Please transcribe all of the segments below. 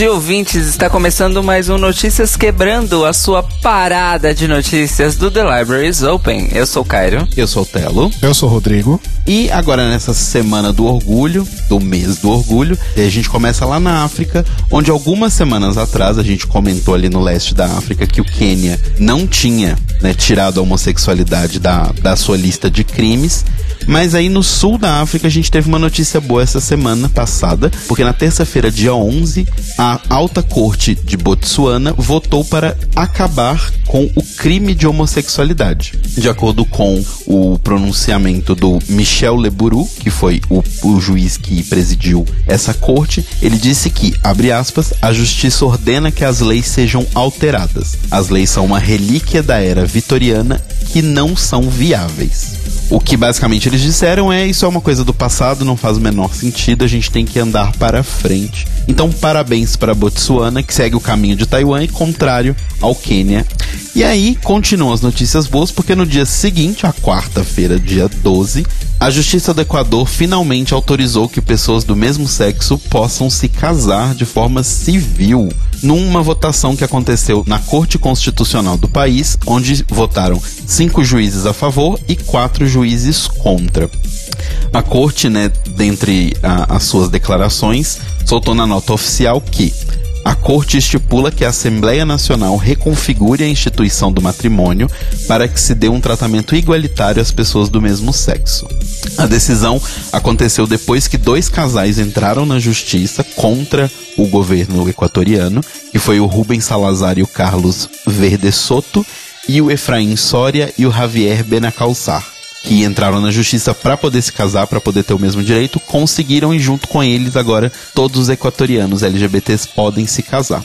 Bom dia, ouvintes. Está começando mais um Notícias Quebrando, a sua parada de notícias do The Libraries Open. Eu sou o Cairo. Eu sou o Telo. Eu sou o Rodrigo. E agora nessa semana do orgulho, do mês do orgulho, a gente começa lá na África, onde algumas semanas atrás a gente comentou ali no leste da África que o Quênia não tinha né, tirado a homossexualidade da, da sua lista de crimes. Mas aí no sul da África a gente teve uma notícia boa essa semana passada, porque na terça-feira, dia 11, a alta corte de Botsuana votou para acabar com o crime de homossexualidade. De acordo com o pronunciamento do Michel Leburu, que foi o, o juiz que presidiu essa corte, ele disse que, abre aspas, a justiça ordena que as leis sejam alteradas. As leis são uma relíquia da era vitoriana que não são viáveis. O que basicamente eles disseram é isso é uma coisa do passado, não faz o menor sentido, a gente tem que andar para frente. Então, parabéns para Botsuana, que segue o caminho de Taiwan e contrário ao Quênia. E aí, continuam as notícias boas, porque no dia seguinte, a quarta-feira, dia 12, a Justiça do Equador finalmente autorizou que pessoas do mesmo sexo possam se casar de forma civil numa votação que aconteceu na Corte Constitucional do país, onde votaram cinco juízes a favor e quatro juízes contra. A corte, né, dentre a, as suas declarações, soltou na nota oficial que a Corte estipula que a Assembleia Nacional reconfigure a instituição do matrimônio para que se dê um tratamento igualitário às pessoas do mesmo sexo. A decisão aconteceu depois que dois casais entraram na justiça contra o governo equatoriano, que foi o Rubens Salazar e o Carlos Verde Soto, e o Efraim Soria e o Javier Benacalçar que entraram na justiça para poder se casar, para poder ter o mesmo direito, conseguiram e junto com eles agora todos os equatorianos LGBTs podem se casar.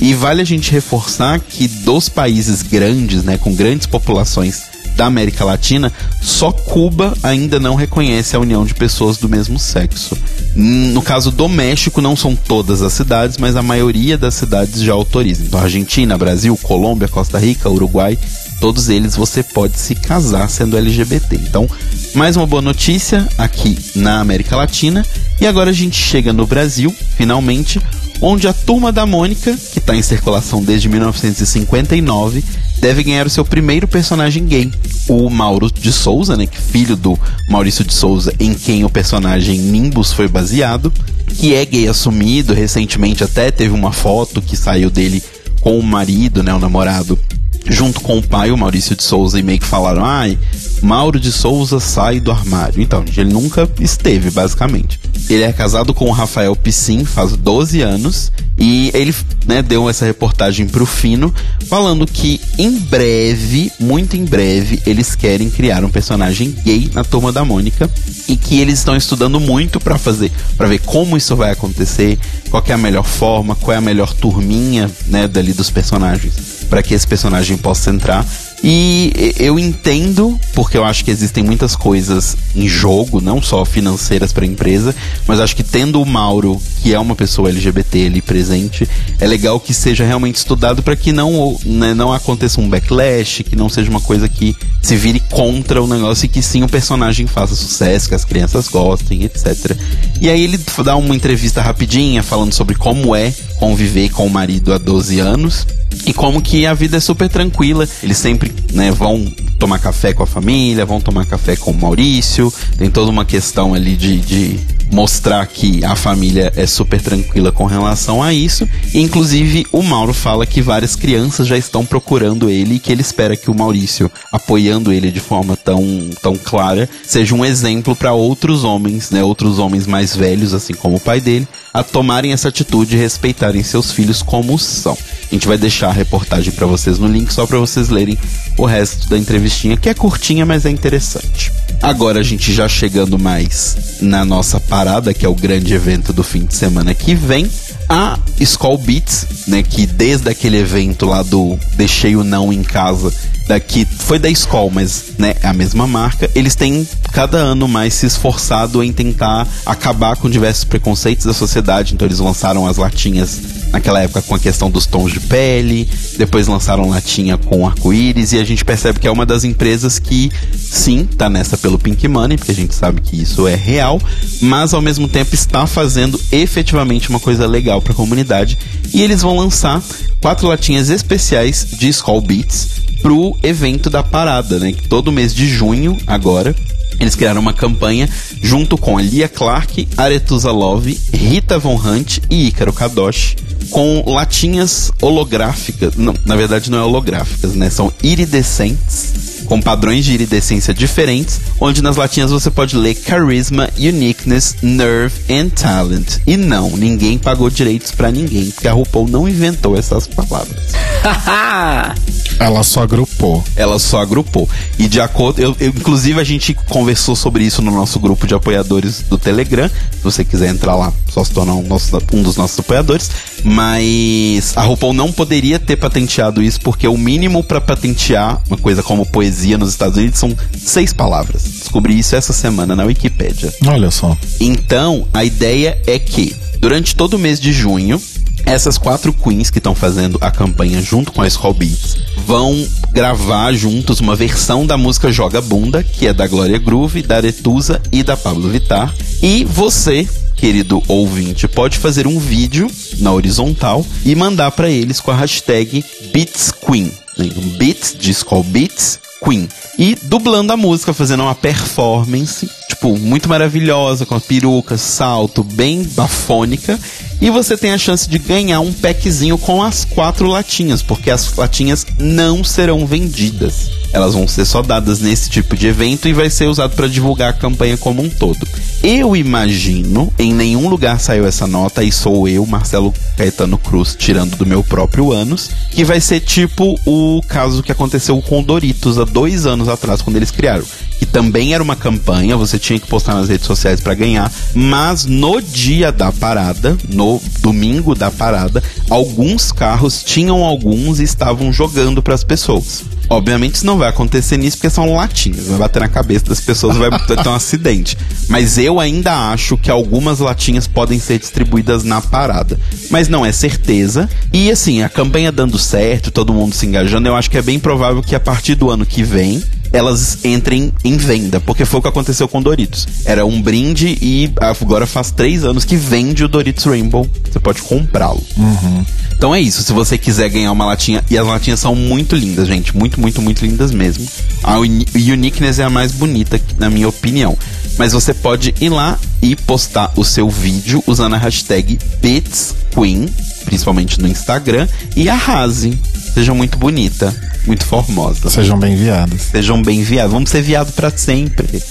E vale a gente reforçar que dos países grandes, né, com grandes populações da América Latina, só Cuba ainda não reconhece a união de pessoas do mesmo sexo. No caso do México, não são todas as cidades, mas a maioria das cidades já autorizam. Então, Argentina, Brasil, Colômbia, Costa Rica, Uruguai todos eles você pode se casar sendo LGBT. Então, mais uma boa notícia aqui na América Latina. E agora a gente chega no Brasil, finalmente, onde a turma da Mônica, que está em circulação desde 1959, deve ganhar o seu primeiro personagem gay, o Mauro de Souza, né, filho do Maurício de Souza, em quem o personagem Nimbus foi baseado, que é gay assumido, recentemente até teve uma foto que saiu dele com o marido, né, o namorado, junto com o pai, o Maurício de Souza, e meio que falaram: ai, Mauro de Souza sai do armário. Então, ele nunca esteve, basicamente. Ele é casado com o Rafael Piscin faz 12 anos e ele né, deu essa reportagem pro Fino falando que em breve, muito em breve, eles querem criar um personagem gay na turma da Mônica e que eles estão estudando muito para fazer, para ver como isso vai acontecer, qual é a melhor forma, qual é a melhor turminha, né, dali dos personagens para que esse personagem possa entrar. E eu entendo, porque eu acho que existem muitas coisas em jogo, não só financeiras para a empresa, mas acho que tendo o Mauro, que é uma pessoa LGBT ali presente, é legal que seja realmente estudado para que não, né, não aconteça um backlash, que não seja uma coisa que se vire contra o negócio e que sim o personagem faça sucesso, que as crianças gostem, etc. E aí ele dá uma entrevista rapidinha falando sobre como é conviver com o marido há 12 anos e como que a vida é super tranquila. Eles sempre né, vão tomar café com a família, vão tomar café com o Maurício. Tem toda uma questão ali de, de mostrar que a família é super tranquila com relação a isso. E, inclusive, o Mauro fala que várias crianças já estão procurando ele e que ele espera que o Maurício, apoiando ele de forma tão, tão clara, seja um exemplo para outros homens, né, outros homens mais velhos, assim como o pai dele, a tomarem essa atitude e respeitarem seus filhos como são. A gente vai deixar a reportagem para vocês no link só para vocês lerem o resto da entrevistinha, que é curtinha, mas é interessante. Agora a gente já chegando mais na nossa parada, que é o grande evento do fim de semana que vem, a Skull Beats, né, que desde aquele evento lá do Deixei o Não em Casa, da, que foi da escola, mas né, é a mesma marca, eles têm cada ano mais se esforçado em tentar acabar com diversos preconceitos da sociedade. Então eles lançaram as latinhas naquela época com a questão dos tons de pele, depois lançaram latinha com arco-íris e a gente percebe que é uma das empresas que sim, tá nessa pelo Pink Money, porque a gente sabe que isso é real, mas ao mesmo tempo está fazendo efetivamente uma coisa legal para a comunidade e eles vão lançar quatro latinhas especiais de Skull Beats pro evento da parada, né? Todo mês de junho agora eles criaram uma campanha junto com a Lia Clark, Aretusa Love, Rita Von Hunt e Ícaro Kadoshi com latinhas holográficas. Não, na verdade não é holográficas, né? São iridescentes com padrões de iridescência diferentes, onde nas latinhas você pode ler Charisma, Uniqueness, Nerve and Talent. E não, ninguém pagou direitos para ninguém, porque a RuPaul não inventou essas palavras. Ela só agrupou. Ela só agrupou. E de acordo, eu, eu, inclusive a gente conversou sobre isso no nosso grupo de apoiadores do Telegram. Se você quiser entrar lá, só se tornar um, nosso, um dos nossos apoiadores. Mas a RuPaul não poderia ter patenteado isso, porque o mínimo para patentear uma coisa como poesia nos Estados Unidos são seis palavras. Descobri isso essa semana na Wikipédia. Olha só. Então, a ideia é que durante todo o mês de junho, essas quatro queens que estão fazendo a campanha junto com a Skull Beats vão gravar juntos uma versão da música Joga Bunda, que é da Glória Groove, da Aretusa e da Pablo Vittar. E você, querido ouvinte, pode fazer um vídeo na horizontal e mandar para eles com a hashtag BeatsQueen. Né? Beats de Skull Beats Queen. E dublando a música, fazendo uma performance, tipo, muito maravilhosa, com a peruca, salto, bem bafônica. E você tem a chance de ganhar um packzinho com as quatro latinhas, porque as latinhas não serão vendidas. Elas vão ser só dadas nesse tipo de evento e vai ser usado para divulgar a campanha como um todo. Eu imagino, em nenhum lugar saiu essa nota, e sou eu, Marcelo Caetano Cruz, tirando do meu próprio ânus, que vai ser tipo o caso que aconteceu com Doritos há dois anos atrás, quando eles criaram. Que também era uma campanha, você tinha que postar nas redes sociais para ganhar, mas no dia da parada, no domingo da parada, alguns carros tinham alguns e estavam jogando para as pessoas. Obviamente isso não vai acontecer nisso porque são latinhas, vai bater na cabeça das pessoas vai ter um acidente. Mas eu ainda acho que algumas latinhas podem ser distribuídas na parada. Mas não é certeza. E assim, a campanha dando certo, todo mundo se engajando, eu acho que é bem provável que a partir do ano que vem elas entrem em venda, porque foi o que aconteceu com Doritos. Era um brinde e agora faz três anos que vende o Doritos Rainbow. Você pode comprá-lo. Uhum. Então é isso. Se você quiser ganhar uma latinha, e as latinhas são muito lindas, gente, muito, muito, muito lindas mesmo. A Uniqueness é a mais bonita, na minha opinião. Mas você pode ir lá e postar o seu vídeo usando a hashtag BitsQueen, principalmente no Instagram, e arrase. Seja muito bonita muito formosa. Sejam bem viados. Sejam bem viados. Vamos ser viados para sempre.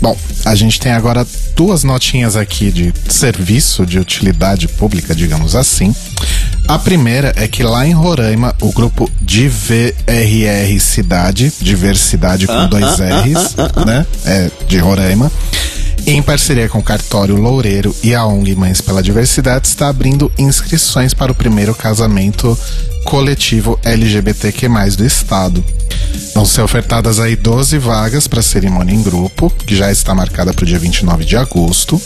Bom, a gente tem agora duas notinhas aqui de serviço, de utilidade pública, digamos assim. A primeira é que lá em Roraima, o grupo DVRR Cidade, Diversidade com ah, dois ah, R's, ah, né? É, de Roraima, em parceria com o Cartório Loureiro e a ONG Mães pela Diversidade, está abrindo inscrições para o primeiro casamento coletivo LGBTQ+, do estado. Vão ser ofertadas aí 12 vagas para cerimônia em grupo, que já está marcada para o dia 29 de agosto,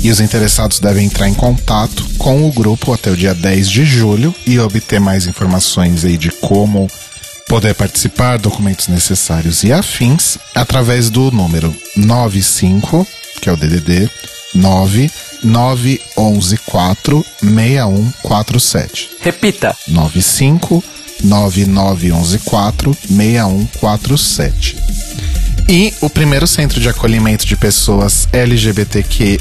e os interessados devem entrar em contato com o grupo até o dia 10 de julho e obter mais informações aí de como poder participar, documentos necessários e afins, através do número 95, que é o DDD 9 9114 6147. Repita. 95 9914 6147. E o primeiro centro de acolhimento de pessoas LGBTQ,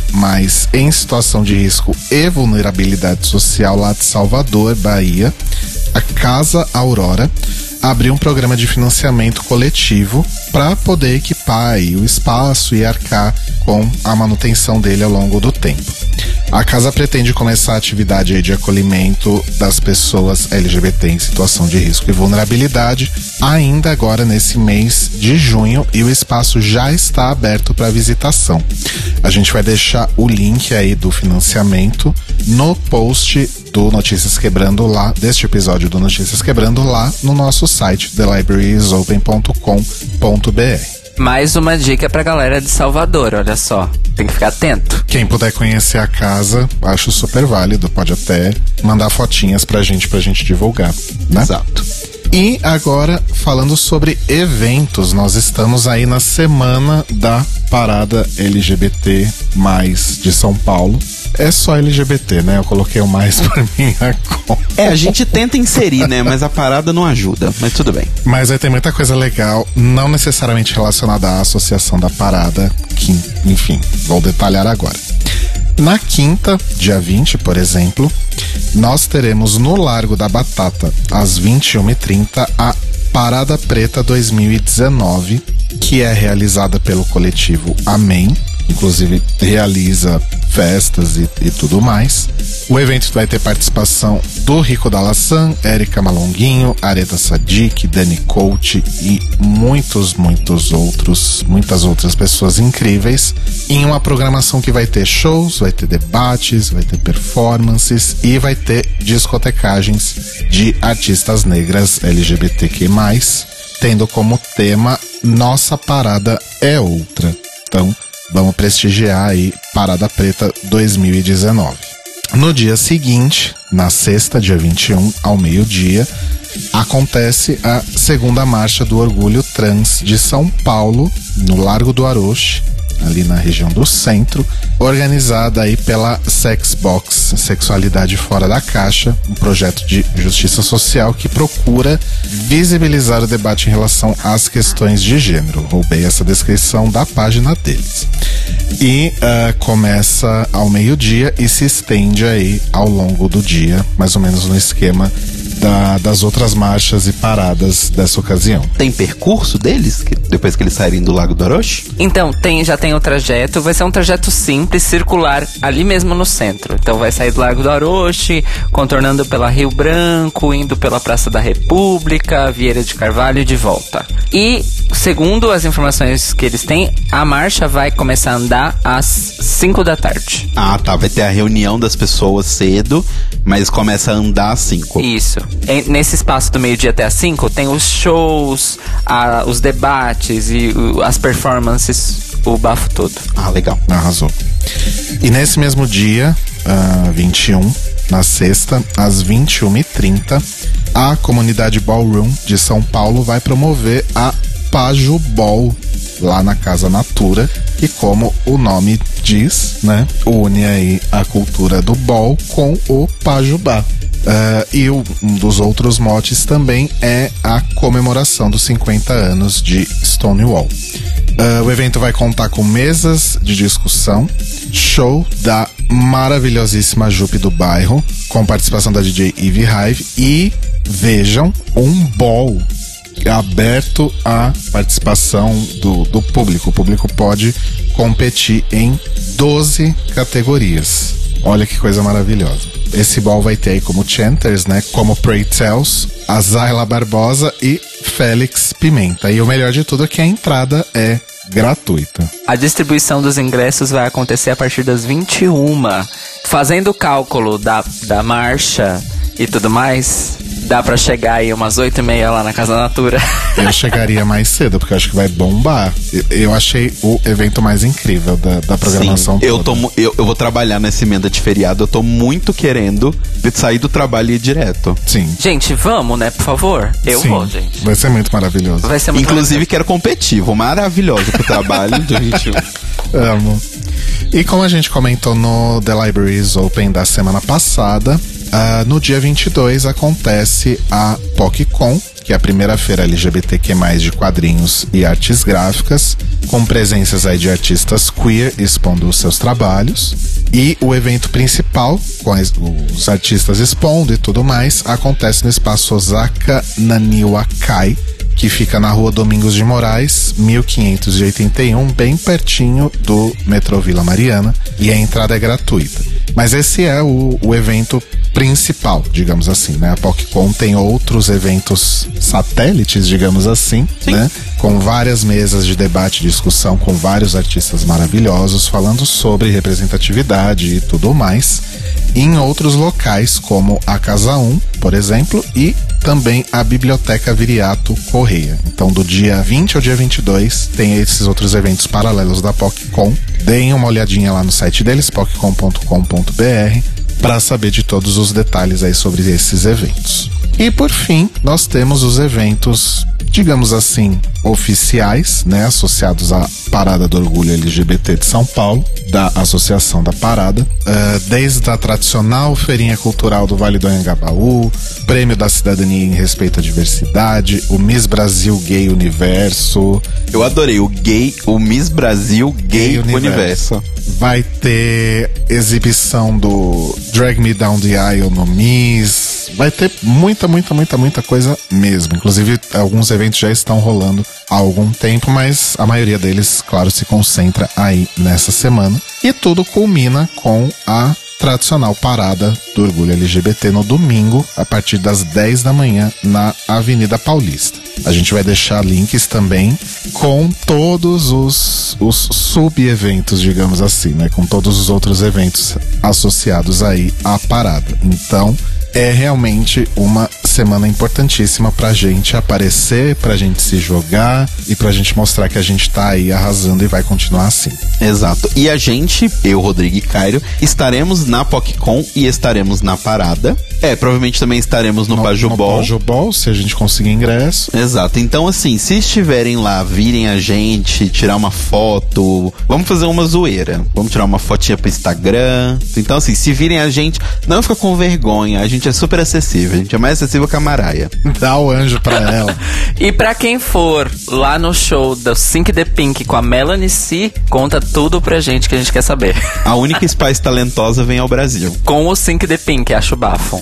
em situação de risco e vulnerabilidade social lá de Salvador, Bahia, a Casa Aurora, abriu um programa de financiamento coletivo para poder equipar o espaço e arcar com a manutenção dele ao longo do tempo. A casa pretende começar a atividade de acolhimento das pessoas LGBT em situação de risco e vulnerabilidade ainda agora nesse mês de junho e o espaço já está aberto para visitação. A gente vai deixar o link aí do financiamento no post do Notícias Quebrando lá, deste episódio do Notícias Quebrando lá no nosso site, thelibrariesopen.com.br. Mais uma dica pra galera de Salvador, olha só. Tem que ficar atento. Quem puder conhecer a casa, acho super válido. Pode até mandar fotinhas pra gente, pra gente divulgar, né? Exato. E agora, falando sobre eventos, nós estamos aí na semana da parada LGBT mais de São Paulo. É só LGBT, né? Eu coloquei o mais pra minha conta. É, a gente tenta inserir, né? Mas a parada não ajuda. Mas tudo bem. Mas aí tem muita coisa legal, não necessariamente relacionada à associação da parada, que, enfim, vou detalhar agora. Na quinta, dia 20, por exemplo, nós teremos no Largo da Batata, às 21h30, a Parada Preta 2019, que é realizada pelo coletivo Amém, inclusive realiza festas e, e, tudo mais. O evento vai ter participação do Rico Dalassan, Érica Malonguinho, Areta Sadik, Dani Coach e muitos, muitos outros, muitas outras pessoas incríveis em uma programação que vai ter shows, vai ter debates, vai ter performances e vai ter discotecagens de artistas negras LGBTQ+, tendo como tema Nossa Parada é Outra. Então, Vamos prestigiar aí Parada Preta 2019. No dia seguinte, na sexta, dia 21, ao meio-dia, acontece a segunda marcha do Orgulho Trans de São Paulo, no Largo do Aroche, ali na região do centro, organizada aí pela Sexbox, Sexualidade Fora da Caixa, um projeto de justiça social que procura visibilizar o debate em relação às questões de gênero. Roubei essa descrição da página deles. E uh, começa ao meio-dia e se estende aí ao longo do dia, mais ou menos no esquema da, das outras marchas e paradas dessa ocasião. Tem percurso deles, que, depois que eles saírem do Lago do Orochi? Então, tem, já tem o trajeto. Vai ser um trajeto simples, circular, ali mesmo no centro. Então vai sair do Lago do Orochi, contornando pela Rio Branco, indo pela Praça da República, Vieira de Carvalho e de volta. E, segundo as informações que eles têm, a marcha vai começar a andar às 5 da tarde. Ah, tá. Vai ter a reunião das pessoas cedo, mas começa a andar às 5. Isso. Nesse espaço do meio-dia até às 5, tem os shows, a, os debates e o, as performances, o bafo todo. Ah, legal. Arrasou. E nesse mesmo dia, uh, 21, na sexta, às 21h30, a comunidade Ballroom de São Paulo vai promover a Pajo Ball lá na Casa Natura, que como o nome diz, né, une aí a cultura do ball com o pajubá. Uh, e um dos outros motes também é a comemoração dos 50 anos de Stonewall. Uh, o evento vai contar com mesas de discussão, show da maravilhosíssima Jupe do bairro, com participação da DJ Eve Hive e, vejam, um ball aberto à participação do, do público. O público pode competir em 12 categorias. Olha que coisa maravilhosa. Esse ball vai ter aí como chanters, né? Como Pray Tells, a Barbosa e Félix Pimenta. E o melhor de tudo é que a entrada é gratuita. A distribuição dos ingressos vai acontecer a partir das 21. Fazendo o cálculo da, da marcha e tudo mais, dá para chegar aí umas oito e meia lá na Casa Natura. Eu chegaria mais cedo, porque eu acho que vai bombar. Eu achei o evento mais incrível da, da programação Sim, eu, tô, eu, eu vou trabalhar nessa emenda de feriado, eu tô muito querendo sair do trabalho e ir direto. Sim. Gente, vamos, né, por favor? Eu Sim, vou, gente. Vai ser muito maravilhoso. Vai ser muito Inclusive, quero competitivo, maravilhoso pro trabalho de 21. Amo. E como a gente comentou no The Libraries Open da semana passada, Uh, no dia 22 acontece a PocCon, que é a primeira feira LGBTQ+, de quadrinhos e artes gráficas, com presenças aí de artistas queer expondo os seus trabalhos. E o evento principal, com os artistas expondo e tudo mais, acontece no espaço Osaka Naniwakai, que fica na rua Domingos de Moraes, 1581, bem pertinho do metrô Vila Mariana, e a entrada é gratuita. Mas esse é o, o evento principal, digamos assim, né? A PocCon tem outros eventos satélites, digamos assim, Sim. né? Com várias mesas de debate e discussão com vários artistas maravilhosos falando sobre representatividade e tudo mais. em outros locais, como a Casa 1, por exemplo, e também a Biblioteca Viriato Correia. Então, do dia 20 ao dia 22, tem esses outros eventos paralelos da PocCon. Deem uma olhadinha lá no site deles, poccon.com.br, para saber de todos os detalhes aí sobre esses eventos. E por fim, nós temos os eventos, digamos assim, oficiais, né, associados à Parada do Orgulho LGBT de São Paulo, da Associação da Parada, uh, desde a tradicional Feirinha Cultural do Vale do Anhangabaú, Prêmio da Cidadania em Respeito à Diversidade, o Miss Brasil Gay Universo. Eu adorei o gay, o Miss Brasil Gay, Gay Universo. Universo. Vai ter exibição do Drag Me Down the Aisle no Miss, vai ter muita, muita, muita, muita coisa mesmo. Inclusive, alguns eventos já estão rolando há algum tempo, mas a maioria deles, claro, se concentra aí nessa semana. E tudo culmina com a tradicional parada do orgulho LGBT no domingo, a partir das 10 da manhã, na Avenida Paulista. A gente vai deixar links também com todos os, os sub-eventos, digamos assim, né? Com todos os outros eventos associados aí à parada. Então, é realmente uma semana importantíssima pra gente aparecer, pra gente se jogar e pra gente mostrar que a gente tá aí arrasando e vai continuar assim. Exato. E a gente, eu, Rodrigo e Cairo, estaremos na PocCon e estaremos na parada. É, provavelmente também estaremos no, no Pajubol. No Pajubol, se a gente conseguir ingresso. Exato. Então, assim, se estiverem lá, virem a gente, tirar uma foto, vamos fazer uma zoeira. Vamos tirar uma fotinha pro Instagram. Então, assim, se virem a gente, não fica com vergonha. A gente é super acessível. A gente é mais acessível que a Maraia. Dá o anjo pra ela. e pra quem for lá no show do Sync the Pink com a Melanie C, conta tudo pra gente que a gente quer saber. A única Spice talentosa vem ao Brasil. Com o Sync the Pink, acho bafo.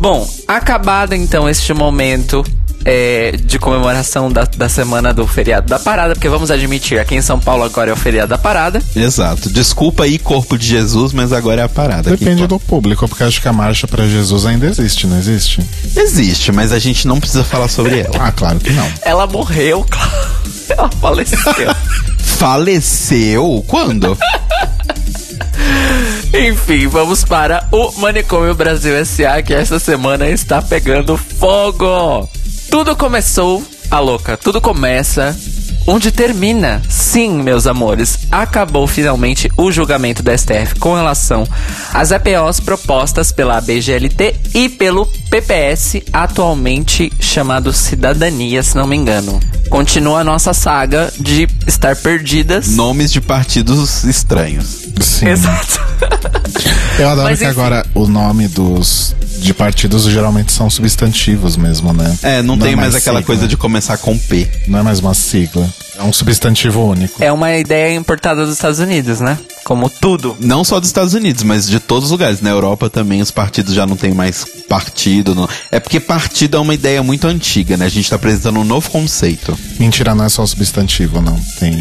Bom, acabado então este momento é, de comemoração da, da semana do feriado da parada, porque vamos admitir, aqui em São Paulo agora é o feriado da parada. Exato. Desculpa aí, corpo de Jesus, mas agora é a parada. Depende do público, porque acho que a marcha para Jesus ainda existe, não existe? Existe, mas a gente não precisa falar sobre ela. ah, claro que não. Ela morreu, claro. Ela faleceu. faleceu? Quando? Enfim, vamos para o Manicômio Brasil S.A. que essa semana está pegando fogo. Tudo começou, a louca, tudo começa onde termina. Sim, meus amores, acabou finalmente o julgamento da STF com relação às EPOs propostas pela ABGLT e pelo PPS, atualmente chamado Cidadania, se não me engano. Continua a nossa saga de estar perdidas. Nomes de partidos estranhos. Sim. Exato. Eu adoro Mas, que enfim. agora o nome dos de partidos geralmente são substantivos mesmo, né? É, não, não tem é mais, mais aquela coisa de começar com P. Não é mais uma sigla. É um substantivo único. É uma ideia importada dos Estados Unidos, né? Como tudo. Não só dos Estados Unidos, mas de todos os lugares. Na Europa também os partidos já não tem mais partido. Não... É porque partido é uma ideia muito antiga, né? A gente tá apresentando um novo conceito. Mentira, não é só substantivo, não. Tem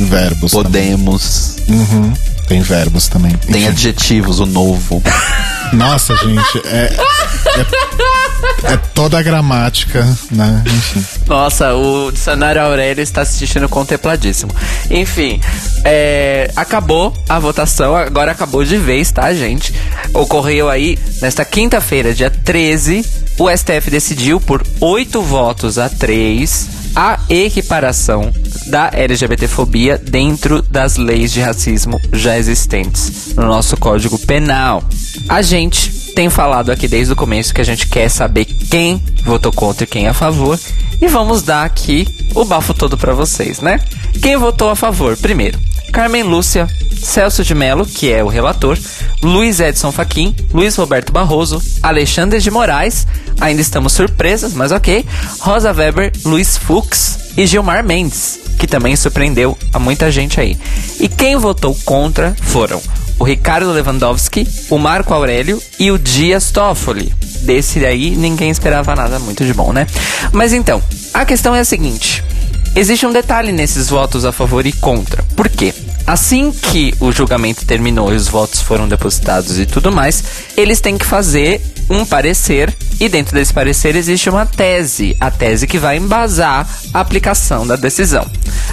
verbos. Podemos. Uhum. Tem verbos também. Tem Enfim. adjetivos, o novo. Nossa, gente, é, é, é, toda a gramática, né? Enfim. Nossa, o dicionário Aurélio está se sentindo contempladíssimo. Enfim, é, acabou a votação, agora acabou de vez, tá, gente? Ocorreu aí nesta quinta-feira, dia 13, o STF decidiu por oito votos a três a equiparação da LGBTfobia dentro das leis de racismo já existentes no nosso Código Penal. A gente tem falado aqui desde o começo que a gente quer saber quem votou contra e quem a favor. E vamos dar aqui o bafo todo para vocês, né? Quem votou a favor? Primeiro, Carmen Lúcia, Celso de Mello, que é o relator, Luiz Edson Fachin, Luiz Roberto Barroso, Alexandre de Moraes, ainda estamos surpresas, mas ok, Rosa Weber, Luiz Fux e Gilmar Mendes, que também surpreendeu a muita gente aí. E quem votou contra foram o Ricardo Lewandowski, o Marco Aurélio e o Dias Toffoli. Desse aí ninguém esperava nada muito de bom, né? Mas então, a questão é a seguinte: existe um detalhe nesses votos a favor e contra. Por quê? Assim que o julgamento terminou e os votos foram depositados e tudo mais, eles têm que fazer um parecer E dentro desse parecer existe uma tese, a tese que vai embasar a aplicação da decisão.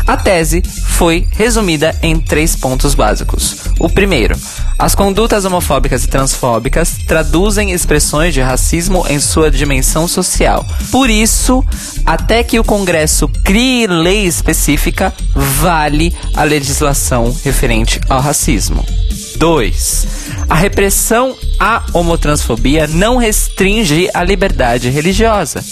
A tese foi resumida em três pontos básicos. O primeiro, as condutas homofóbicas e transfóbicas traduzem expressões de racismo em sua dimensão social. Por isso, até que o Congresso crie lei específica, vale a legislação referente ao racismo. 2. A repressão à homotransfobia não restringe a liberdade religiosa.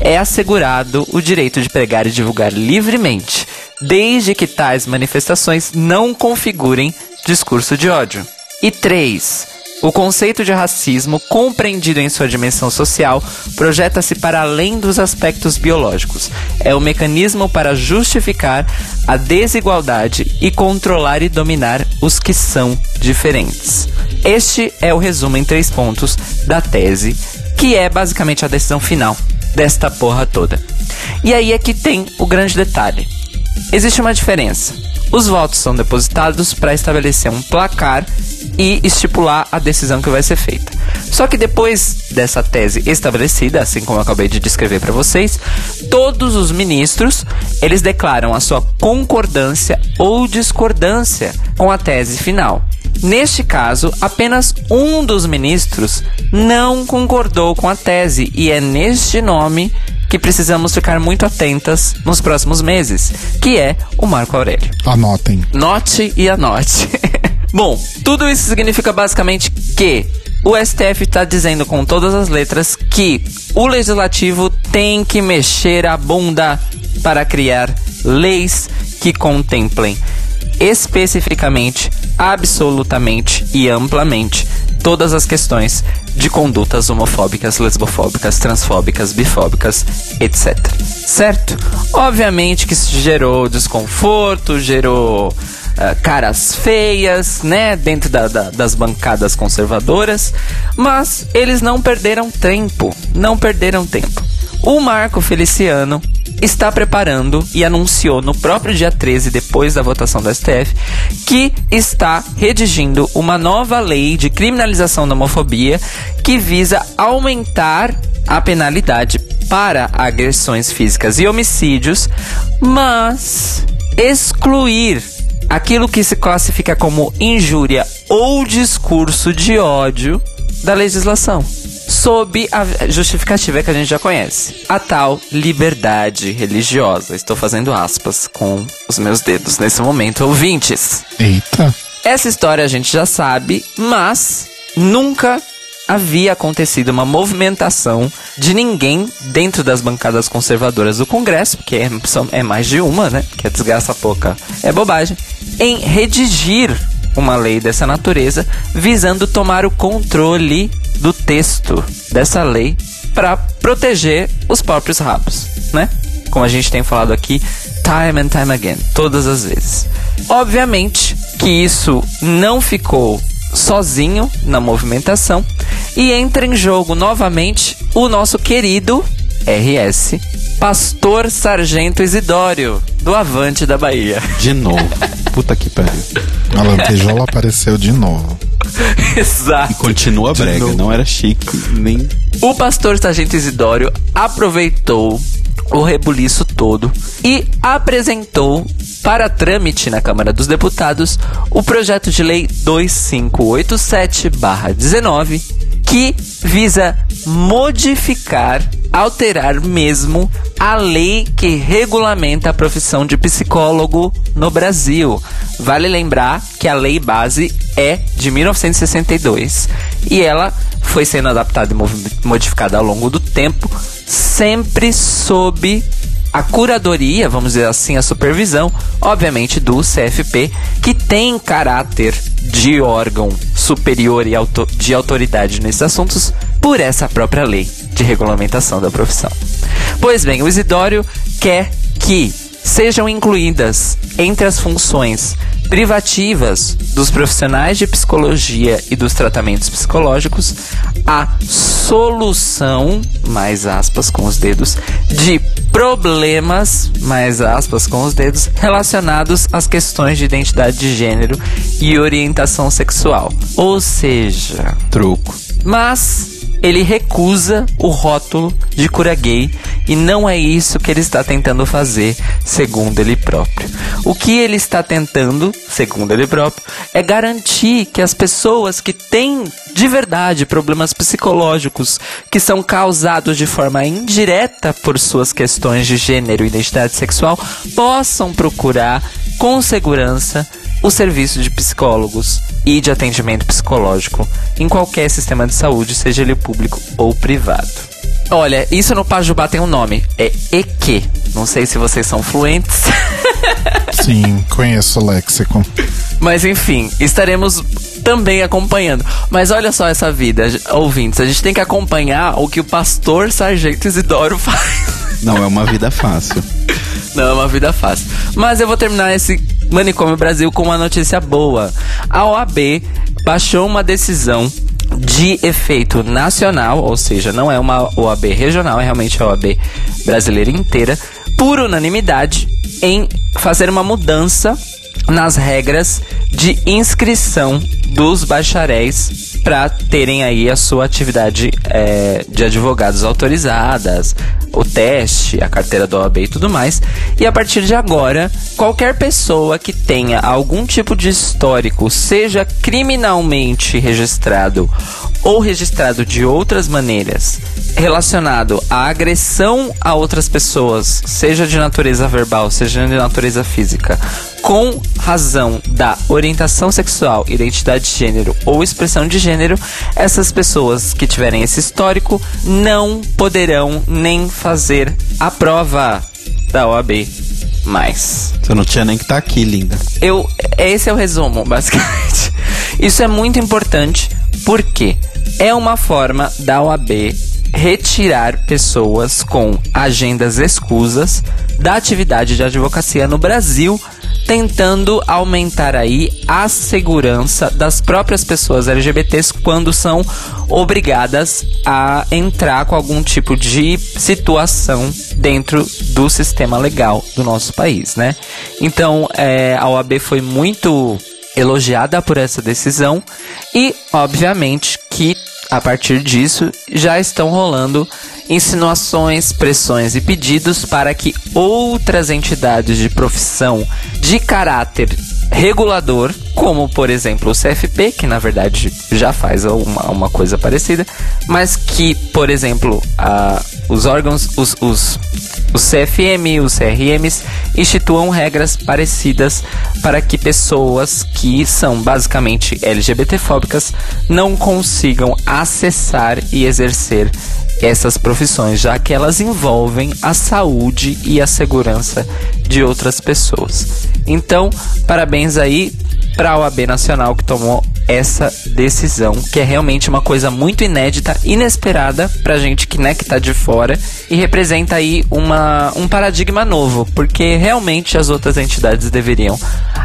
É assegurado o direito de pregar e divulgar livremente, desde que tais manifestações não configurem discurso de ódio. E 3. O conceito de racismo, compreendido em sua dimensão social, projeta-se para além dos aspectos biológicos. É o mecanismo para justificar a desigualdade e controlar e dominar os que são diferentes. Este é o resumo em três pontos da tese, que é basicamente a decisão final desta porra toda. E aí é que tem o grande detalhe. Existe uma diferença. Os votos são depositados para estabelecer um placar e estipular a decisão que vai ser feita. Só que depois dessa tese estabelecida, assim como eu acabei de descrever para vocês, todos os ministros, eles declaram a sua concordância ou discordância com a tese final. Neste caso, apenas um dos ministros não concordou com a tese e é neste nome que precisamos ficar muito atentas nos próximos meses, que é o Marco Aurélio. Anotem. Note e anote. Bom, tudo isso significa basicamente que o STF está dizendo com todas as letras que o legislativo tem que mexer a bunda para criar leis que contemplem especificamente, absolutamente e amplamente todas as questões de condutas homofóbicas, lesbofóbicas, transfóbicas, bifóbicas, etc. Certo? Obviamente que isso gerou desconforto, gerou uh, caras feias, né, dentro da, da, das bancadas conservadoras, mas eles não perderam tempo, não perderam tempo. O Marco Feliciano está preparando e anunciou no próprio dia 13, depois da votação do STF, que está redigindo uma nova lei de criminalização da homofobia que visa aumentar a penalidade para agressões físicas e homicídios, mas excluir aquilo que se classifica como injúria ou discurso de ódio da legislação sob a justificativa que a gente já conhece. A tal liberdade religiosa. Estou fazendo aspas com os meus dedos nesse momento, ouvintes. Eita. Essa história a gente já sabe, mas nunca havia acontecido uma movimentação de ninguém dentro das bancadas conservadoras do Congresso, que é, é mais de uma, né? Que é desgraça pouca, é bobagem, em redigir uma lei dessa natureza visando tomar o controle do texto dessa lei para proteger os próprios rabos, né? Como a gente tem falado aqui time and time again, todas as vezes. Obviamente que isso não ficou sozinho na movimentação e entra em jogo novamente o nosso querido RS, Pastor Sargento Isidório, do Avante da Bahia. De novo. Puta que pariu. A lantejola apareceu de novo. Exato. E continua brega, novo. não era chique, nem. O pastor Sargento Isidório aproveitou o rebuliço todo e apresentou para trâmite na Câmara dos Deputados o projeto de lei 2587-19, que visa modificar, alterar mesmo a lei que regulamenta a profissão de psicólogo no Brasil. Vale lembrar que a lei base é de 1962 e ela foi sendo adaptada e modificada ao longo do tempo, sempre sob a curadoria, vamos dizer assim, a supervisão, obviamente, do CFP, que tem caráter de órgão superior e auto- de autoridade nesses assuntos por essa própria lei de regulamentação da profissão. Pois bem, o Isidório quer que sejam incluídas entre as funções privativas dos profissionais de psicologia e dos tratamentos psicológicos a solução, mais aspas com os dedos, de problemas, mais aspas com os dedos, relacionados às questões de identidade de gênero e orientação sexual. Ou seja, Truco. Mas ele recusa o rótulo de cura gay e não é isso que ele está tentando fazer, segundo ele próprio. O que ele está tentando, segundo ele próprio, é garantir que as pessoas que têm de verdade problemas psicológicos que são causados de forma indireta por suas questões de gênero e identidade sexual possam procurar com segurança o serviço de psicólogos e de atendimento psicológico em qualquer sistema de saúde, seja ele público ou privado. Olha, isso no Pajubá tem um nome, é EQ. Não sei se vocês são fluentes. Sim, conheço o léxico. Mas enfim, estaremos também acompanhando. Mas olha só essa vida, ouvintes. A gente tem que acompanhar o que o pastor Sargento Isidoro faz. Não é uma vida fácil. Não é uma vida fácil. Mas eu vou terminar esse Manicômio Brasil com uma notícia boa. A OAB baixou uma decisão de efeito nacional, ou seja, não é uma OAB regional, é realmente a OAB brasileira inteira, por unanimidade, em fazer uma mudança nas regras de inscrição dos bacharéis para terem aí a sua atividade é, de advogados autorizadas, o teste, a carteira do OAB e tudo mais. E a partir de agora, qualquer pessoa que tenha algum tipo de histórico, seja criminalmente registrado ou registrado de outras maneiras, relacionado à agressão a outras pessoas, seja de natureza verbal, seja de natureza física, com razão da orientação sexual, identidade de gênero ou expressão de gênero, essas pessoas que tiverem esse histórico não poderão nem fazer a prova da OAB mais. Você não tinha nem que estar tá aqui, linda. Eu, esse é o resumo, basicamente. Isso é muito importante porque é uma forma da OAB retirar pessoas com agendas escusas da atividade de advocacia no Brasil tentando aumentar aí a segurança das próprias pessoas LGBTs quando são obrigadas a entrar com algum tipo de situação dentro do sistema legal do nosso país, né? Então, é, a OAB foi muito elogiada por essa decisão e, obviamente, que a partir disso já estão rolando insinuações, pressões e pedidos para que outras entidades de profissão de caráter regulador, como por exemplo o CFP, que na verdade já faz uma, uma coisa parecida, mas que, por exemplo, os órgãos, os, os, os CFM, os CRMs, instituam regras parecidas para que pessoas que são basicamente LGBTfóbicas não consigam acessar e exercer essas profissões, já que elas envolvem a saúde e a segurança de outras pessoas. Então, parabéns aí para a OAB Nacional que tomou essa decisão, que é realmente uma coisa muito inédita, inesperada pra gente que, né, que tá de fora e representa aí uma, um paradigma novo, porque realmente as outras entidades deveriam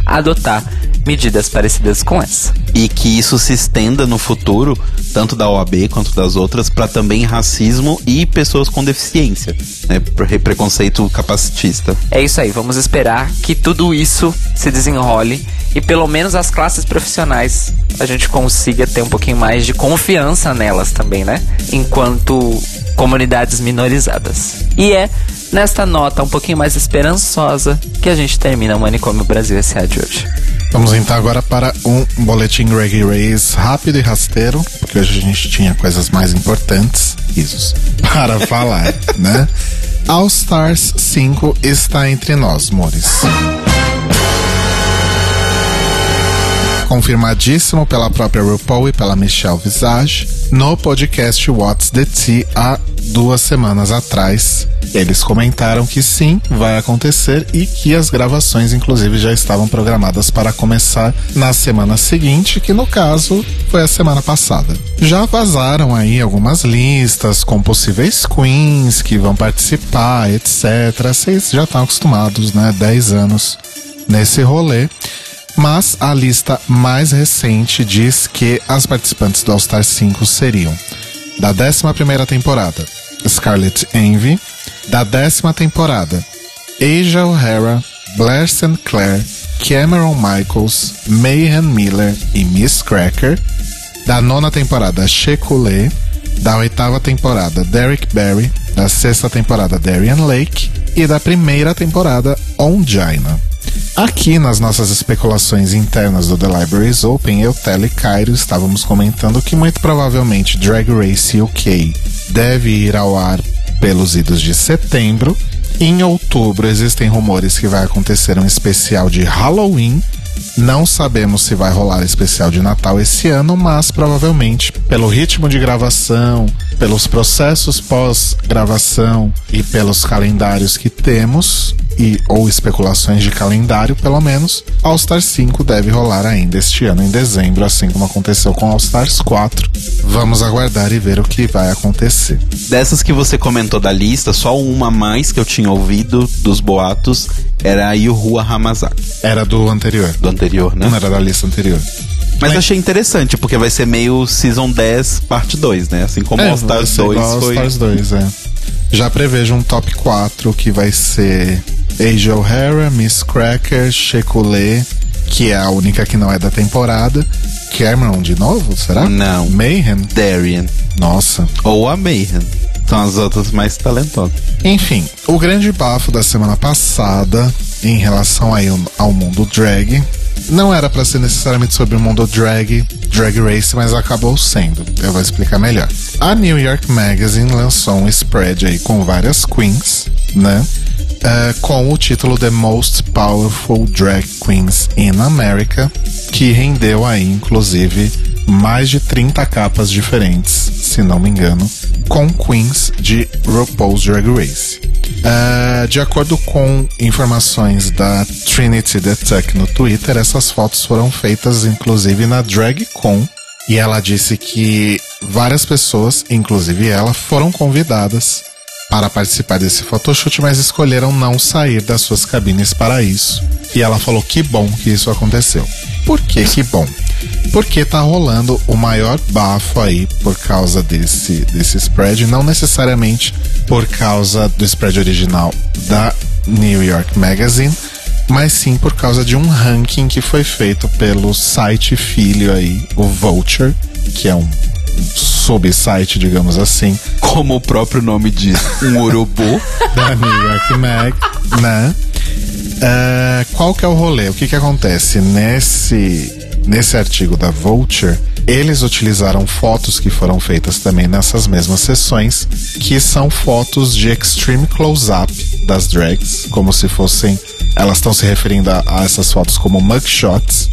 adotar medidas parecidas com essa. E que isso se estenda no futuro, tanto da OAB quanto das outras, para também racismo e pessoas com deficiência, né? Preconceito capacitista. É isso aí, vamos esperar que tudo isso se desenrole e pelo menos as classes profissionais a gente consiga ter um pouquinho mais de confiança nelas também, né? Enquanto comunidades minorizadas. E é nesta nota um pouquinho mais esperançosa que a gente termina o Manicômio Brasil S.A. de hoje. Vamos então agora para um boletim Reggae Race rápido e rasteiro, porque hoje a gente tinha coisas mais importantes, risos, para falar, né? All Stars 5 está entre nós, mores. Confirmadíssimo pela própria RuPaul e pela Michelle Visage no podcast What's the Tea há duas semanas atrás. Eles comentaram que sim, vai acontecer e que as gravações, inclusive, já estavam programadas para começar na semana seguinte, que no caso foi a semana passada. Já vazaram aí algumas listas com possíveis queens que vão participar, etc. Vocês já estão acostumados, né? 10 anos nesse rolê mas a lista mais recente diz que as participantes do All Star 5 seriam da 11 temporada Scarlett Envy, da décima temporada Asia O'Hara, Blair St. Clair, Cameron Michaels, Mayhem Miller e Miss Cracker, da nona temporada Shekulé, Da oitava temporada, Derek Barry. Da sexta temporada, Darian Lake. E da primeira temporada, Ongina. Aqui nas nossas especulações internas do The Libraries Open, eu, Tele e Cairo estávamos comentando que muito provavelmente Drag Race UK deve ir ao ar pelos idos de setembro. Em outubro existem rumores que vai acontecer um especial de Halloween. Não sabemos se vai rolar especial de Natal esse ano, mas provavelmente pelo ritmo de gravação, pelos processos pós-gravação e pelos calendários que temos, e ou especulações de calendário, pelo menos, All Stars 5 deve rolar ainda este ano em dezembro, assim como aconteceu com All Stars 4. Vamos aguardar e ver o que vai acontecer. Dessas que você comentou da lista, só uma a mais que eu tinha ouvido dos boatos era a Yuhua Hamazaki. Era do anterior. Do anterior, né? Não era da lista anterior. Mas achei interessante, porque vai ser meio Season 10, parte 2, né? Assim como É, All Stars vai ser 2 igual All foi. Stars 2, é. Já prevejo um top 4 que vai ser Asia O'Hara, Miss Cracker, Shekulé, que é a única que não é da temporada. Cameron de novo, será? Não. Mayhem? Darian. Nossa. Ou a Mayhem. São as outras mais talentosas. Enfim, o grande bafo da semana passada em relação aí ao mundo drag não era pra ser necessariamente sobre o mundo drag, drag race, mas acabou sendo. Eu vou explicar melhor. A New York Magazine lançou um spread aí com várias queens, né? Eh, com o título The Most Powerful Drag Queens in America, que rendeu aí, inclusive, mais de 30 capas diferentes, se não me engano, com queens de RuPaul's Drag Race. Uh, de acordo com informações da Trinity the Tuck no Twitter, essas fotos foram feitas inclusive na DragCon. E ela disse que várias pessoas, inclusive ela, foram convidadas para participar desse photoshoot, mas escolheram não sair das suas cabines para isso. E ela falou que bom que isso aconteceu. Por que que bom? Porque tá rolando o maior bafo aí por causa desse, desse spread, não necessariamente por causa do spread original da New York Magazine, mas sim por causa de um ranking que foi feito pelo site filho aí, o Vulture, que é um subsite, digamos assim, Como o próprio nome diz, um urubu. da New York né? É, qual que é o rolê? O que que acontece? Nesse, nesse artigo da Vulture, eles utilizaram fotos que foram feitas também nessas mesmas sessões, que são fotos de extreme close-up das drags, como se fossem. Elas estão se referindo a, a essas fotos como mugshots.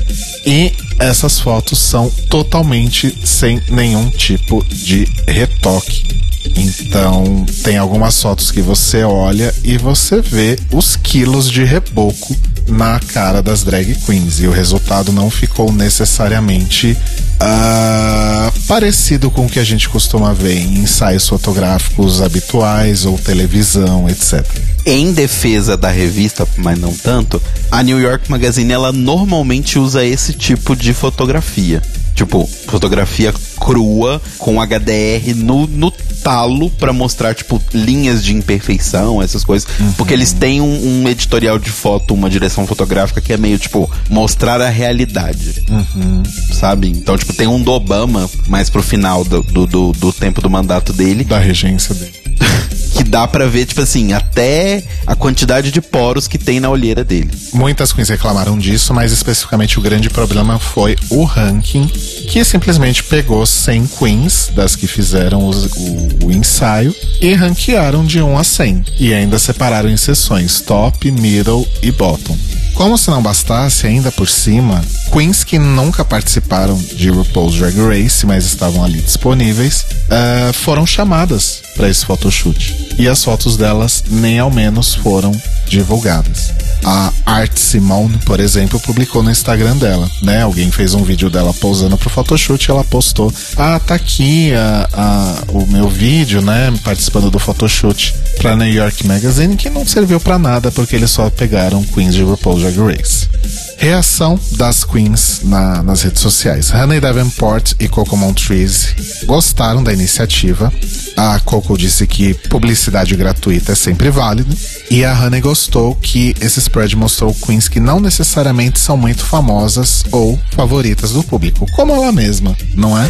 E essas fotos são totalmente sem nenhum tipo de retoque. Então, tem algumas fotos que você olha e você vê os quilos de reboco na cara das drag queens. E o resultado não ficou necessariamente ah, parecido com o que a gente costuma ver em ensaios fotográficos habituais ou televisão, etc. Em defesa da revista, mas não tanto, a New York Magazine ela normalmente usa esse tipo de fotografia. Tipo, fotografia crua com HDR no, no talo pra mostrar, tipo, linhas de imperfeição, essas coisas. Porque eles têm um, um editorial de foto, uma direção fotográfica que é meio, tipo, mostrar a realidade. Sabe? Então, tipo, tem um do Obama, mais pro final do, do, do, do tempo do mandato dele, Da regência dele. Que dá pra ver, tipo assim, até a quantidade de poros que tem na olheira dele. Muitas queens reclamaram disso, mas especificamente o grande problema foi o ranking, que simplesmente pegou 100 queens das que fizeram os- o, o ensaio e ranquearam de 1 a 100. E ainda separaram em seções top, middle e bottom. Como se não bastasse, ainda por cima, queens que nunca participaram de RuPaul's Drag Race, mas estavam ali disponíveis, eh, foram chamadas para esse photoshoot. E as fotos delas nem ao menos foram divulgadas. A Art Simone, por exemplo, publicou no Instagram dela, né? Alguém fez um vídeo dela posando pro photoshoot e ela postou: Ah, tá aqui a, a- o meu vídeo, né? Participando do photoshoot pra New York Magazine, que não serviu pra nada porque eles só pegaram queens de RuPaul's Drag Race. Reação das queens na- nas redes sociais. Honey Davenport e Coco Montrese gostaram da iniciativa. A Coco disse que publicidade gratuita é sempre válida. E a Honey gostou que esse spread mostrou queens que não necessariamente são muito famosas ou favoritas do público, como ela mesma, não é?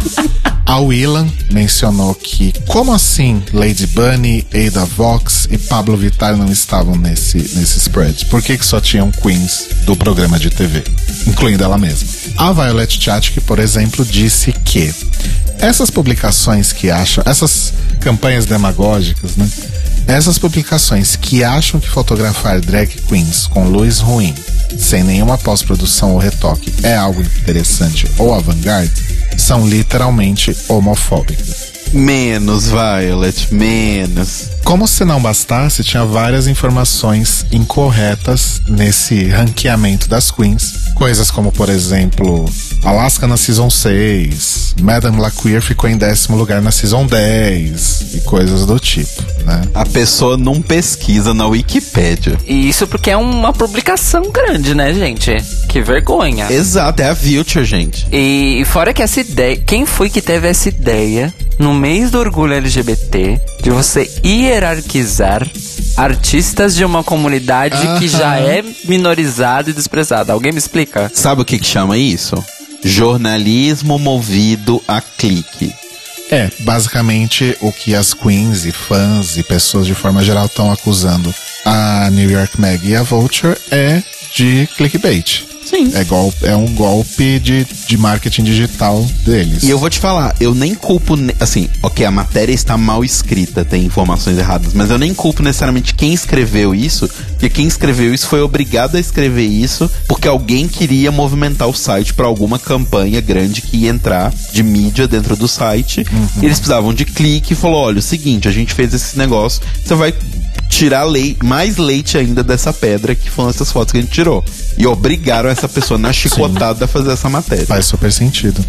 a Willan mencionou que, como assim Lady Bunny, Ada Vox e Pablo Vittar não estavam nesse, nesse spread? Por que, que só tinham queens do programa de TV, incluindo ela mesma? A Violet Chachki, por exemplo, disse que essas publicações que acham, essas campanhas demagógicas, né? Essas publicações que acham que fotografar drag queens com luz ruim, sem nenhuma pós-produção ou retoque, é algo interessante ou avant-garde, são literalmente homofóbicas. Menos, Violet, menos. Como se não bastasse, tinha várias informações incorretas nesse ranqueamento das queens. Coisas como, por exemplo, Alaska na Season 6, Madame LaQueer ficou em décimo lugar na Season 10 e coisas do tipo, né? A pessoa não pesquisa na Wikipédia. E isso porque é uma publicação grande, né, gente? Que vergonha. Exato, é a Vulture, gente. E fora que essa ideia. Quem foi que teve essa ideia no mês do orgulho LGBT de você hierarquizar artistas de uma comunidade que já é minorizada e desprezada? Alguém me explica? Sabe o que, que chama isso? Jornalismo movido a clique. É, basicamente o que as queens e fãs e pessoas de forma geral estão acusando a New York Mag e a Vulture é de clickbait. Sim. É, gol, é um golpe de, de marketing digital deles. E eu vou te falar, eu nem culpo, assim, ok, a matéria está mal escrita, tem informações erradas, mas eu nem culpo necessariamente quem escreveu isso, porque quem escreveu isso foi obrigado a escrever isso porque alguém queria movimentar o site para alguma campanha grande que ia entrar de mídia dentro do site. E eles precisavam de clique e falou: olha, o seguinte, a gente fez esse negócio, você vai tirar lei, mais leite ainda dessa pedra que foram essas fotos que a gente tirou. E obrigaram essa pessoa na chicotada a fazer essa matéria. Faz super sentido.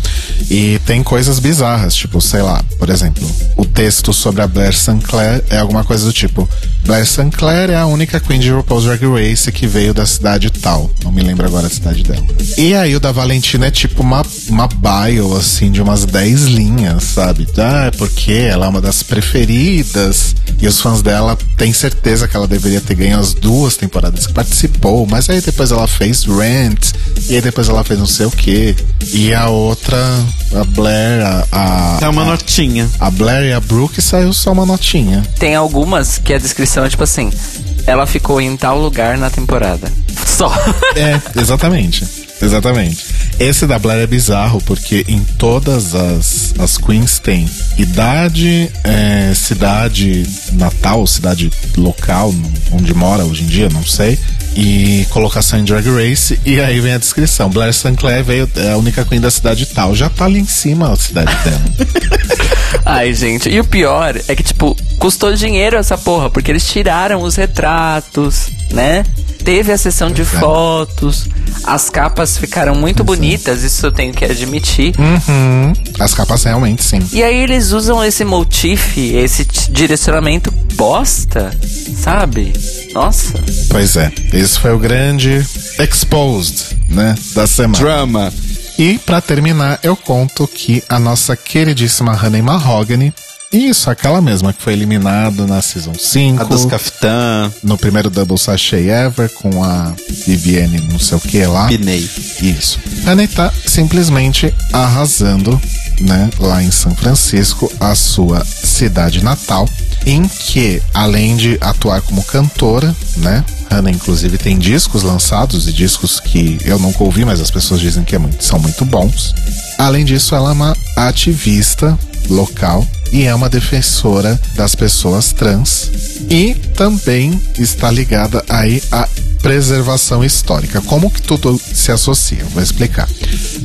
E tem coisas bizarras, tipo, sei lá, por exemplo, o texto sobre a Blair Sinclair é alguma coisa do tipo: Blair Sinclair é a única queen de RuPaul's Drag Race que veio da cidade tal. Não me lembro agora a cidade dela. E aí o da Valentina é tipo uma, uma bio, assim, de umas 10 linhas, sabe? Ah, é porque ela é uma das preferidas. E os fãs dela têm certeza que ela deveria ter ganho as duas temporadas que participou. Mas aí depois ela fez Rent. E aí depois ela fez não sei o que. E a outra, a Blair, a. a É uma a- notinha. a Blair e a Brooke saiu só uma notinha. Tem algumas que a descrição é tipo assim: ela ficou em tal lugar na temporada. Só. É, exatamente. Exatamente. Esse da Blair é bizarro porque em todas as, as queens tem idade, é, cidade natal, cidade local, onde mora hoje em dia, não sei. E colocação em Drag Race, e aí vem a descrição. Blair Sinclair veio, é a única queen da cidade tal. Já tá ali em cima a cidade dela. Ai, gente. E o pior é que, tipo, custou dinheiro essa porra, porque eles tiraram os retratos, né? Teve a sessão de fotos, as capas ficaram muito bonitas, isso eu tenho que admitir. Uhum. As capas realmente, sim. E aí eles usam esse motif, esse direcionamento bosta, sabe? Nossa. Pois é. Esse foi o grande exposed, né? Da semana. Drama. E pra terminar, eu conto que a nossa queridíssima Honey Mahogany, isso, aquela mesma que foi eliminada na Season 5, A dos Caftã, no primeiro Double Sachet Ever, com a Vivienne não sei o que lá. Pinei. Isso. Honey tá simplesmente arrasando, né, lá em São Francisco, a sua cidade natal, em que, além de atuar como cantora, né, Hannah inclusive tem discos lançados e discos que eu nunca ouvi, mas as pessoas dizem que é muito- são muito bons. Além disso, ela é uma ativista local e é uma defensora das pessoas trans e também está ligada aí à preservação histórica. Como que tudo se associa? Vou explicar.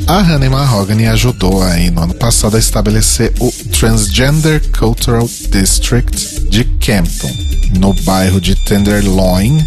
A Honey Mahogany ajudou aí no ano passado a estabelecer o Transgender Cultural District de Campton, no bairro de Tenderloin,